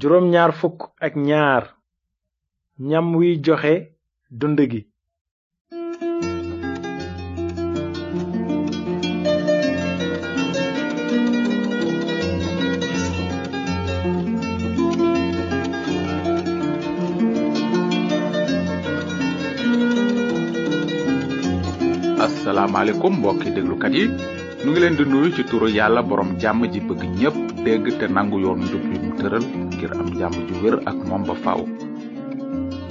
juróom ñaar fukk ak ñaar ñam wi joxe dund gi asalaamaaleykum mbokki déglukat yi nu ngi leen di nuyu ci turu yàlla borom jàmm ji bëgg ñépp dégg te nangu yoon njub yi mu tëral ngir am jàmm ju wér ak moom ba faaw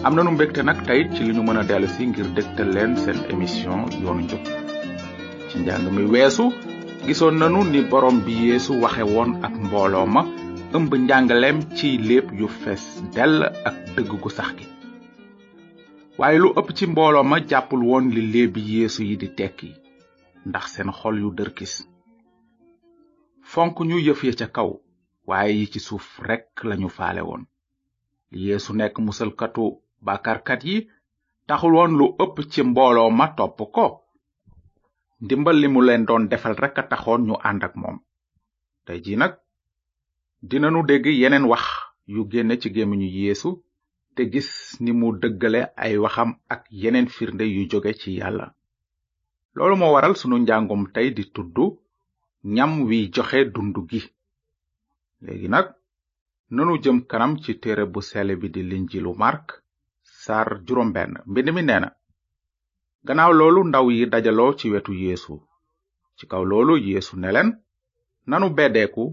am nanu mbégte nag tayit ci li ñu mën a dellu si ngir dégtal leen seen émission yoonu njub ci njàng mi weesu gisoon nanu ni borom bi yeesu waxe woon ak mbooloo ma ëmb njàngaleem ci léeb yu fees dell ak dëgg gu sax gi waaye lu ëpp ci mbooloo ma jàppul woon li léebi yeesu yi di tekki ndax seen xol yu dërkis fonk ñu yëf ya ca kaw waaye yi ci suuf rekk lañu faale woon yeesu nekk musalkatu bàkkaarkat yi taxul woon lu ëpp ci mbooloo ma topp ko ndimbal li mu leen doon defal rekk a taxoon ñu ànd ak moom tey ji nag dinanu dégg yeneen wax yu génne ci gémmiñu yeesu te gis ni mu dëggale ay waxam ak yeneen firnde yu jóge ci yàlla loolu moo waral sunu njàngum tey di tudd ñam wi joxe dund gi léegi nag nanu jëm kanam ci téere bu sell bi di linjilu Mark saar juróom benn mbind mi nee na gannaaw loolu ndaw yi dajaloo ci wetu yéesu ci kaw loolu yeesu ne leen nanu beddeeku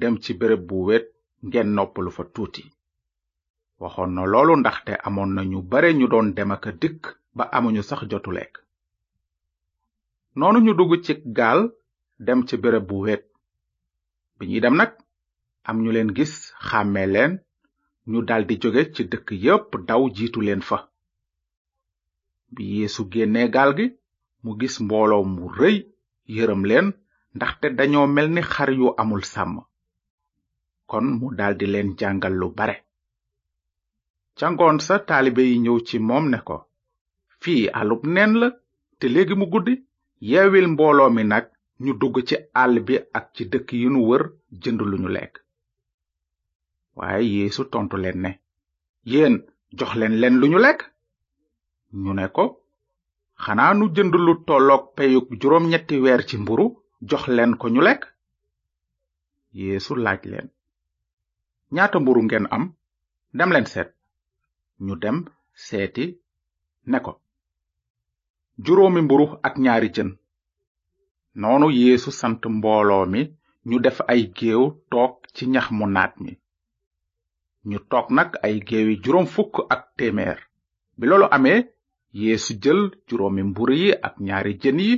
dem ci béréb bu wet ngeen noppalu fa tuuti waxoon na loolu ndaxte amoon na ñu bare ñu doon dem ak dikk ba amuñu sax jotu lekk noonu ñu dugg ci gaal dem ci béréb bu wet bi ñuy dem nag am ñu leen gis xàmmee leen ñu daldi jóge ci dëkk yépp daw jiitu leen fa bi yeesu génnee gaal gi mu gis mbooloo mu rëy yërëm leen ndaxte dañoo mel ni xar yu amul sàmm kon mu daldi leen jàngal lu bare ca ngoon sa taalibe yi ñëw ci moom ne ko fii àllub neen la te léegi mu guddi yeewil mbooloo mi nag ñu dugg ci àll bi ak ci dëkk yi nu wër jënd lu ñu lekk waaye yeesu tontu leen ne yéen jox leen leen lu ñu lekk ñu ne ko xanaa nu jënd lu tolloog peyug juróom ñetti weer ci mburu jox leen ko ñu lekk yeesu laaj leen ñaata mburu ngeen am dem leen seet ñu dem seeti ne ko juróomi mburu ak ñaari jën noonu yeesu sant mbooloo mi ñu def ay géew toog ci ñax mu naat mi ñu toog nag ay géewi juróom fukk ak téeméer bi loolu amee yeesu jël juróomi mburu yi ak ñaari jën yi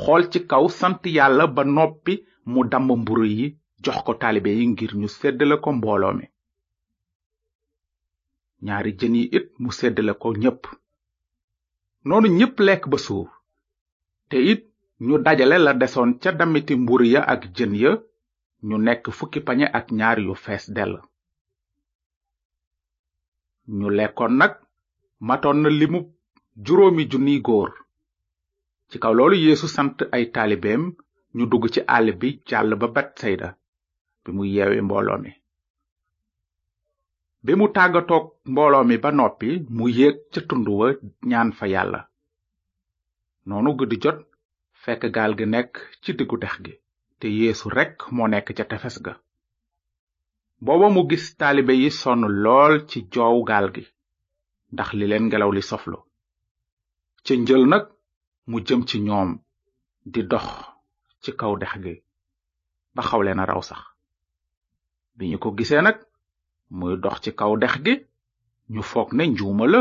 xool ci kaw sant yàlla ba noppi mu damm mburu yi jox ko taalibe yi ngir ñu seddale ko mbooloo mi ñaari jën yi it mu seddale ko ñépp noonu ñépp lekk ba suur te it ñu dajale la desoon ca damiti mburu ya ak jën ya ñu nekk fukki pañe ak ñaar yu fees dell ñu lekkoon nag matoon na limu juróomi junniy góor ci kaw loolu yeesu sant ay taalibeem ñu dugg ci àll bi jàll ba betsayda bi mu yeewe mbooloo mi bi mu tàggatoog mbooloo mi ba noppi mu yéeg ca tund wa ñaan fa yàlla noonu guddi jot fekk gaal gi nekk ci diggu dex gi te yéesu rekk moo nekk ca tefes ga booba mu gis taalibe yi sonn lool ci joow gaal gi ndax li leen ngelaw li soflo ca njël nag mu jëm ci ñoom di dox ci kaw dex gi ba xaw leen a raw sax bi ñu ko gisee nag muy dox ci kaw dex gi ñu foog ne njuuma la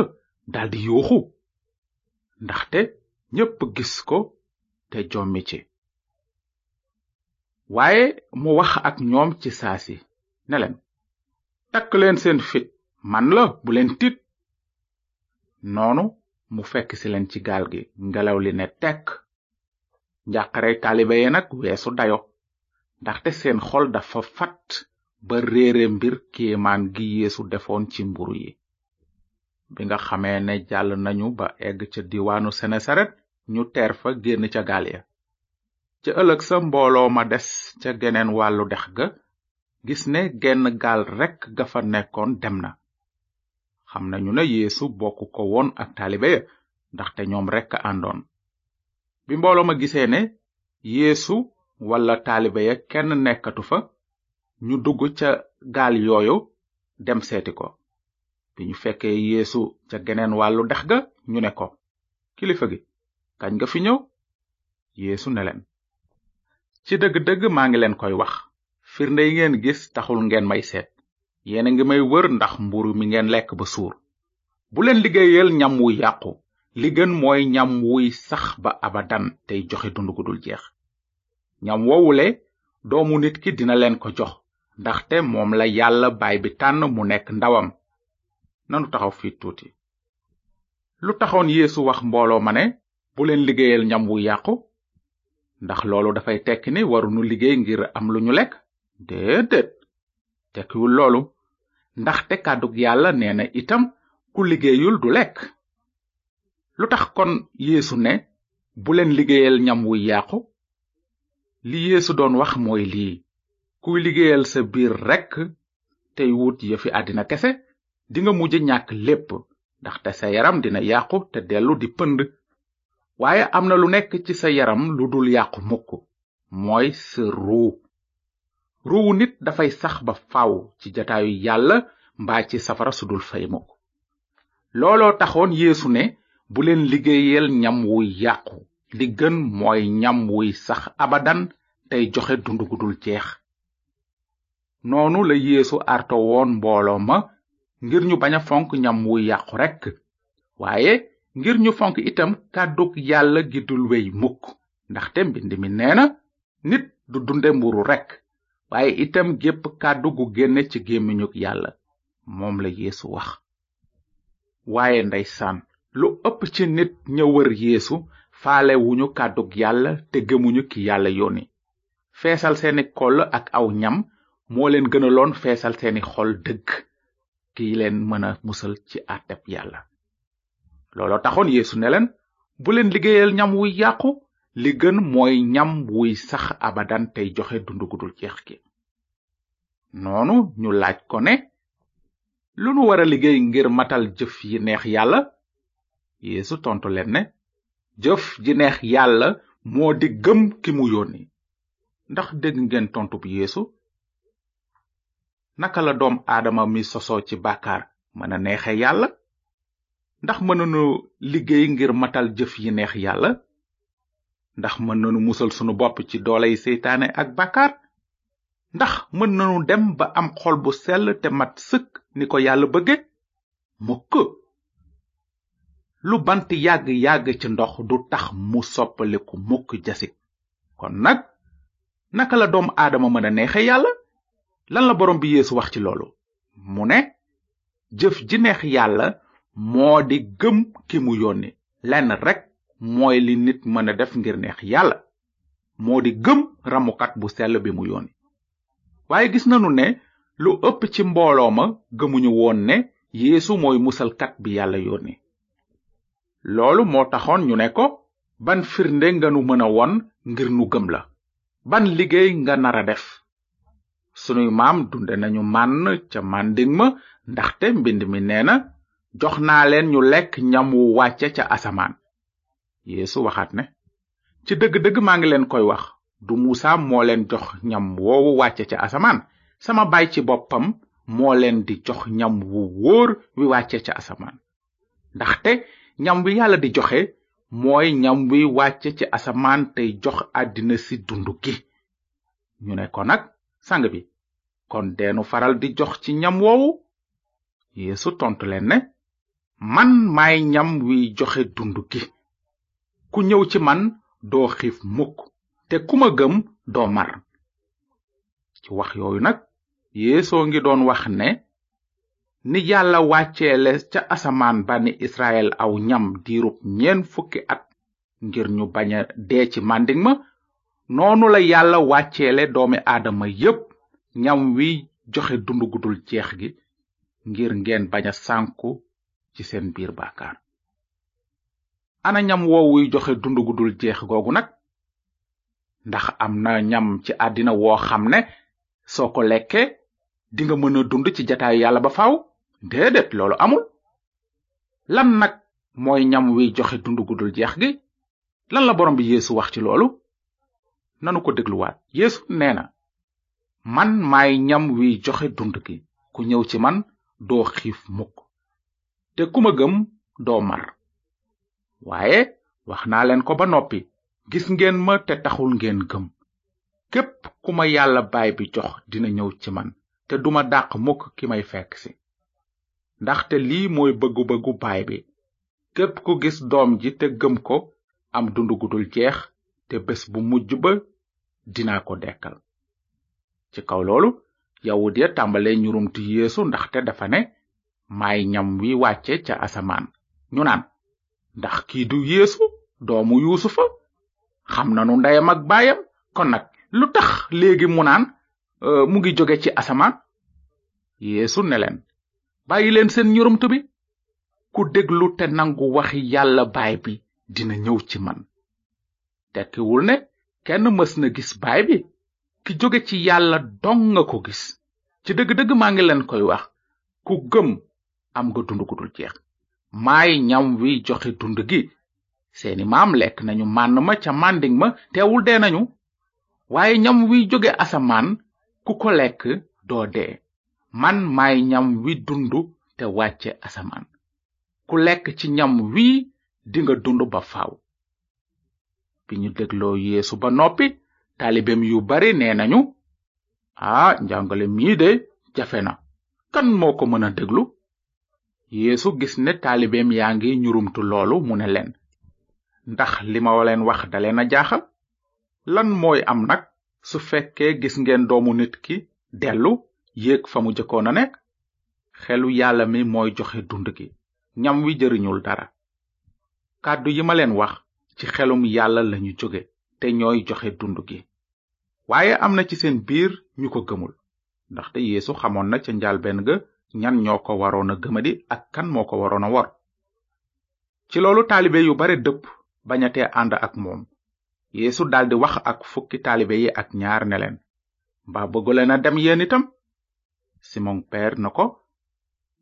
daldi yuuxu ndaxte ñépp gis ko te jommi ci waaye mu wax ak ñoom ci saa si ne leen takk leen seen fit man la bu leen tiit noonu mu fekk si leen ci gaal gi ngelaw li ne tekk njàqarey taalibe yi nag weesu dayo ndaxte seen xol dafa fat ba réere mbir kéemaan gi yeesu defoon ci mburu yi bi nga xamee ne jàll nañu ba egg ca diwaanu senesaret ñu teer fa génn ca gaal ya ca ëllëg sa mbooloo ma des ca geneen wàllu dex ga gis ne genn gaal rekk ga fa nekkoon dem na xam nañu ne yeesu bokk ko woon ak taalibe ya ndaxte ñoom rekk àndoon bi mbooloo ma gisee ne yéesu walla taalibe ya kenn nekkatu fa ñu dugg ca gaal yooyu dem seeti ko bi ñu fekkee yéesu ca geneen wàllu dex ga ñu ne ko kilifa gi kañ nga fi ñëw yéesu ne leen ci dëgg-dëgg maa ngi leen koy wax firnde yi ngeen gis taxul ngeen may seet yéena ngi may wër ndax mburu mi ngeen lekk ba suur bu leen liggéeyal ñam wu yàqu li gën mooy ñam wuy sax ba abadan tey joxe dund gu dul jeex ñam woowule doomu nit ki dina leen ko jox ndaxte moom la yàlla baay bi tànn mu nekk ndawam nanu taxaw fii tuuti lu taxoon yéesu wax mbooloo ma ne bu leen liggéeyal ñam wu yàqu ndax loolu dafay tekki ni warunu liggéey ngir am lu ñu lekk déedéet tekkiwul loolu ndaxte kàddug yàlla nee na itam ku liggéeyul du lekk lu tax kon yéesu ne bu leen liggéeyal ñam wuy yàqu li yeesu doon wax mooy lii kuy liggéeyal sa biir rekk tey wut yëfi àddina kese dinga mujj ñàkk lépp ndaxte sa yaram dina yàqu te dellu di pënd waaye am na lu nekk ci sa yaram lu dul yàqu mukk mooy sa ruu ruuwu nit dafay sax ba faw ci jataayu yàlla mbaa ci safara su dul fay mukk looloo taxoon yéesu ne bu leen liggéeyal ñam wuy yàqu li gën mooy ñam wuy sax abadan tey joxe dund gu dul jeex noonu la yéesu arto woon mbooloo ma ngir ñu bañ a fonk ñam wuy yàqu rekk waaye ngir ñu fonk itam kàddug yàlla gi dul wey mukk ndaxte mbind mi nee na nit du dunde mburu rekk waaye itam gépp kàddu gu génne ci gémmiñug yàlla moom la yeesu wax waaye ndeysaan lu ëpp ci nit ña wër yeesu faale wuñu kàddug yàlla te gëmuñu ki yàlla yónni feesal seeni koll ak aw ñam moo leen gënaloon feesal seeni xol dëgg ki leen mën a musal ci àtteb yàlla looloo taxoon yeesu ne leen bu leen liggéeyal ñam wuy yàqu li gën mooy ñam wuy sax abadan tey joxe dund gu dul jeex gi noonu ñu laaj ko ne lu nu war a liggéey ngir matal jëf yi neex yàlla yeesu tontu leen ne jëf ji neex yàlla moo di gëm ki mu yónni ndax dégg ngeen tontub yeesu naka la doom aadama mi sosoo ci bàkkaar mën a neexe yàlla ndax mën nañu liggéey ngir matal jëf yi neex yàlla ndax mën nañu musal sunu bopp ci dooley seytaane ak bàkkaar ndax mën nañu dem ba am xol bu sell te mat sëkk ni ko yàlla bëgge mukk lu bant yàgg-yàgg ci ndox du tax mu soppaliku mukk jasig kon nag naka la doom aadama mën a neexe yàlla lan la borom bi yeesu wax ci loolu mu ne jëf ji neex yàlla moo di gëm ki mu yónni lenn rek mooy li nit mën a def ngir neex yàlla moo di gëm ramukat bu sell bi mu yónni waaye gis nanu ne lu ëpp ci mbooloo ma gëmuñu woon ne yeesu mooy musalkat bi yàlla yónni loolu moo taxoon ñu ne ko ban firnde nga nu mën a won ngir nu gëm la ban liggéey nga nar a def sunuy maam dunde nañu mànn ca màndiŋ ma ndaxte mbind mi nee na jox naa leen ñu lekk ñam wu wàcce ca asamaan yeesu waxaat ne ci dëgg-dëgg maa ngi leen koy wax du muusa moo leen jox ñam woowu wàcce ca asamaan sama baay ci boppam moo leen di jox ñam wu wóor wi wàcce ca asamaan ndaxte ñam wi yàlla di joxe mooy ñam wi wàcce ci asamaan tey jox àddina si dund gi ñu ne ko nag sang bi kon deenu faral di jox ci ñam woowu yeesu tontu leen ne man maay ñam wi joxe dund gi ku ñëw ci man doo xiif mukk te ku ma gëm doo mar ci wax yooyu nag yeesoo ngi doon wax ne ni yàlla wàcceele ca asamaan bànni israel aw ñam diirub ñeen fukki at ngir ñu bañ a dee ci màndiŋ ma noonu la yàlla wàcceele doomi aadama yépp ñam wi joxe dund gudul jeex gi ngir ngeen bañ a sànku ci seen biir bàkkaar ana ñam woowuy joxe dund gudul jeex googu nag ndax am na ñam ci àddina woo xam ne soo ko lekkee dinga mën a dund ci jataayu yàlla ba faw déedéet loolu amul lan nag mooy ñam wi joxe dund gu dul jeex gi lan la borom bi yeesu wax ci loolu nanu ko dégluwaat yeesu nee na man maay ñam wi joxe dund gi ku ñëw ci man doo xiif mukk te ku ma gëm doo mar waaye wax naa leen ko ba noppi gis ngeen ma te taxul ngeen gëm képp ku ma yàlla baay bi jox dina ñëw ci man te duma dàq mukk ki may fekk si ndaxte lii mooy bëggu-bëggu baay bi képp ku gis doom ji te gëm ko am dund gu dul jeex te bés bu mujj ba dinaa ko dekkal ci kaw loolu yawut ya tàmbalee ñurumtu yeesu ndaxte dafa ne maay ñam wi wàcce ca asamaan ñu naan ndax kii du yeesu doomu yuusufa xam nanu ndeyam ak baayam kon nag lu tax léegi mu naan euh, mu ngi jóge ci asamaan yeesu ne leen bàyyi leen seen ñurumtu bi ku déglu te nangu waxi yàlla baay bi dina ñëw ci man tekkiwul ne kenn mës na gis baay bi ki jóge ci yàlla dong nga ko gis ci dëgg-dëgg maa ngi leen koy wax ku gëm am nga dund gu dul jeex maay ñam wi joxe dund gi seeni maam lekk nañu mànn ma ca màndiŋ ma teewul dee nañu waaye ñam wi jóge asamaan ku ko lekk doo dee man maay ñam wi dund te wàcce asamaan ku lekk ci ñam wi dinga dund ba faaw bi ñu dégloo yeesu ba noppi taalibeem yu bari nee nañu ah njàngale mii de jafe na kan moo ko mën a déglu yeesu gis ne taalibeem yaa ngi ñurumtu loolu mu ne leen ndax li ma leen wax da leen a jaaxal lan mooy am nag su fekkee gis ngeen doomu nit ki dellu yéeg fa mu jëkkoon a nekk xelu yàlla mi mooy joxe dund gi ñam wi jëriñul dara kàddu yi ma leen wax ci xelum yàlla lañu jóge te ñooy joxe dund gi waaye am na ci seen biir ñu ko gëmul ndaxte yéesu xamoon na ca njàlbeen ga ñan ñoo ko waroon a gëmadi ak kan moo ko waroon a wor ci loolu taalibe yu bare dëpp bañatee ànd ak moom yeesu daldi wax ak fukki taalibe yi ak ñaar ne leen mbaa bëgguleen a dem yéen itam simon peer na ko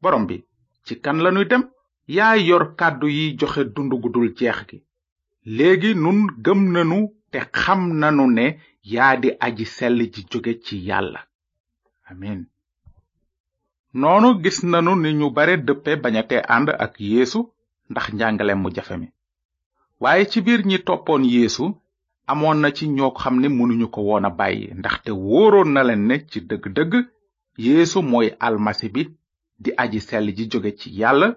borom bi ci kan lanuy dem yaa yor kàddu yi joxe dund gu dul jeex gi léegi nun gëm nanu te xam nanu ne yaa di aji sell ji jóge ci yàlla amin noonu gis nanu ni ñu bare dëppe bañate ànd ak yéesu ndax njàngale mu jafe mi waaye ci biir ñi toppoon yéesu amoon na ci ñoo xam ne mënuñu ko woon a bàyyi ndaxte wóoroon na leen ne ci dëgg-dëgg yeesu mooy almasi bi di aji sell ji jóge ci yàlla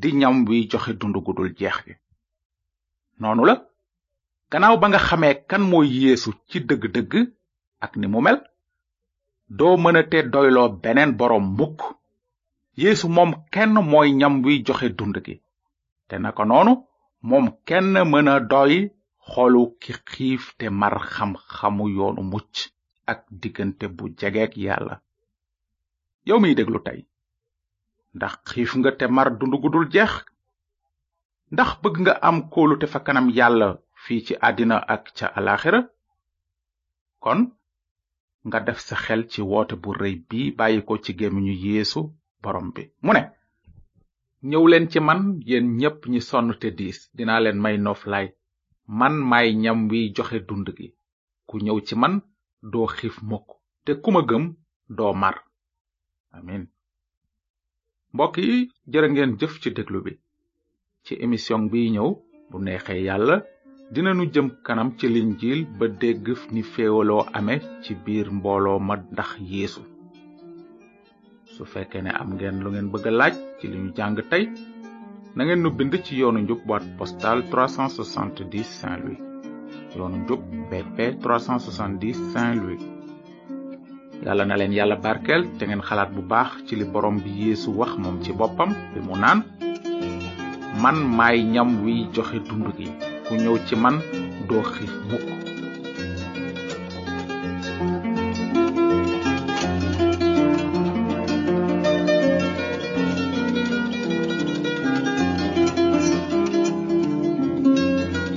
di ñam wi joxe dund gu dul jeex gi noonu la gannaaw ba nga xamee kan mooy yeesu ci dëgg-dëgg ak ni mu mel doo mënate doyloo beneen boroom mukk yeesu moom kenn mooy ñam wi joxe dund gi te naka noonu moom kenn mën a doy xolu ki xiif te mar xam-xamu yoonu mucc ak diggante bu jegeek yàlla yow miy déglu tey ndax xiif nga te mar dund gudul jeex ndax bëgg nga am kóolute fa kanam yàlla fii ci àddina ak ca alaxira kon nga def sa xel ci woote bu rëy bi bàyyi ko ci gémmiñu yéesu borom bi mu ne ñëw leen ci man yéen ñépp ñi sonn te diis dinaa leen may noflaay man may ñam wi joxe dund gi ku ñëw ci man doo xiif mukk te ku ma gëm doo mar amin mbokk yi jërë ngeen jëf ci déglu bi ci émission bi ñëw bu neexee yàlla dinanu jëm kanam ci linjiil ba dégg ni féewaloo ame ci biir mbooloo ma ndax yéesu su fekkee ne am ngeen lu ngeen bëgg a laaj ci li ñu jàng tey na ngeen nu bind ci yoonu njub boîte postale 370 Saint-Louis yoonu njub BP 370 Saint-Louis yàlla na leen yàlla barkeel te ngeen xalaat bu baax ci li borom bi yeesu wax moom ci boppam bi mu naan man maay ñam wi joxe dund gi ku ñëw ci man doo xiif mukk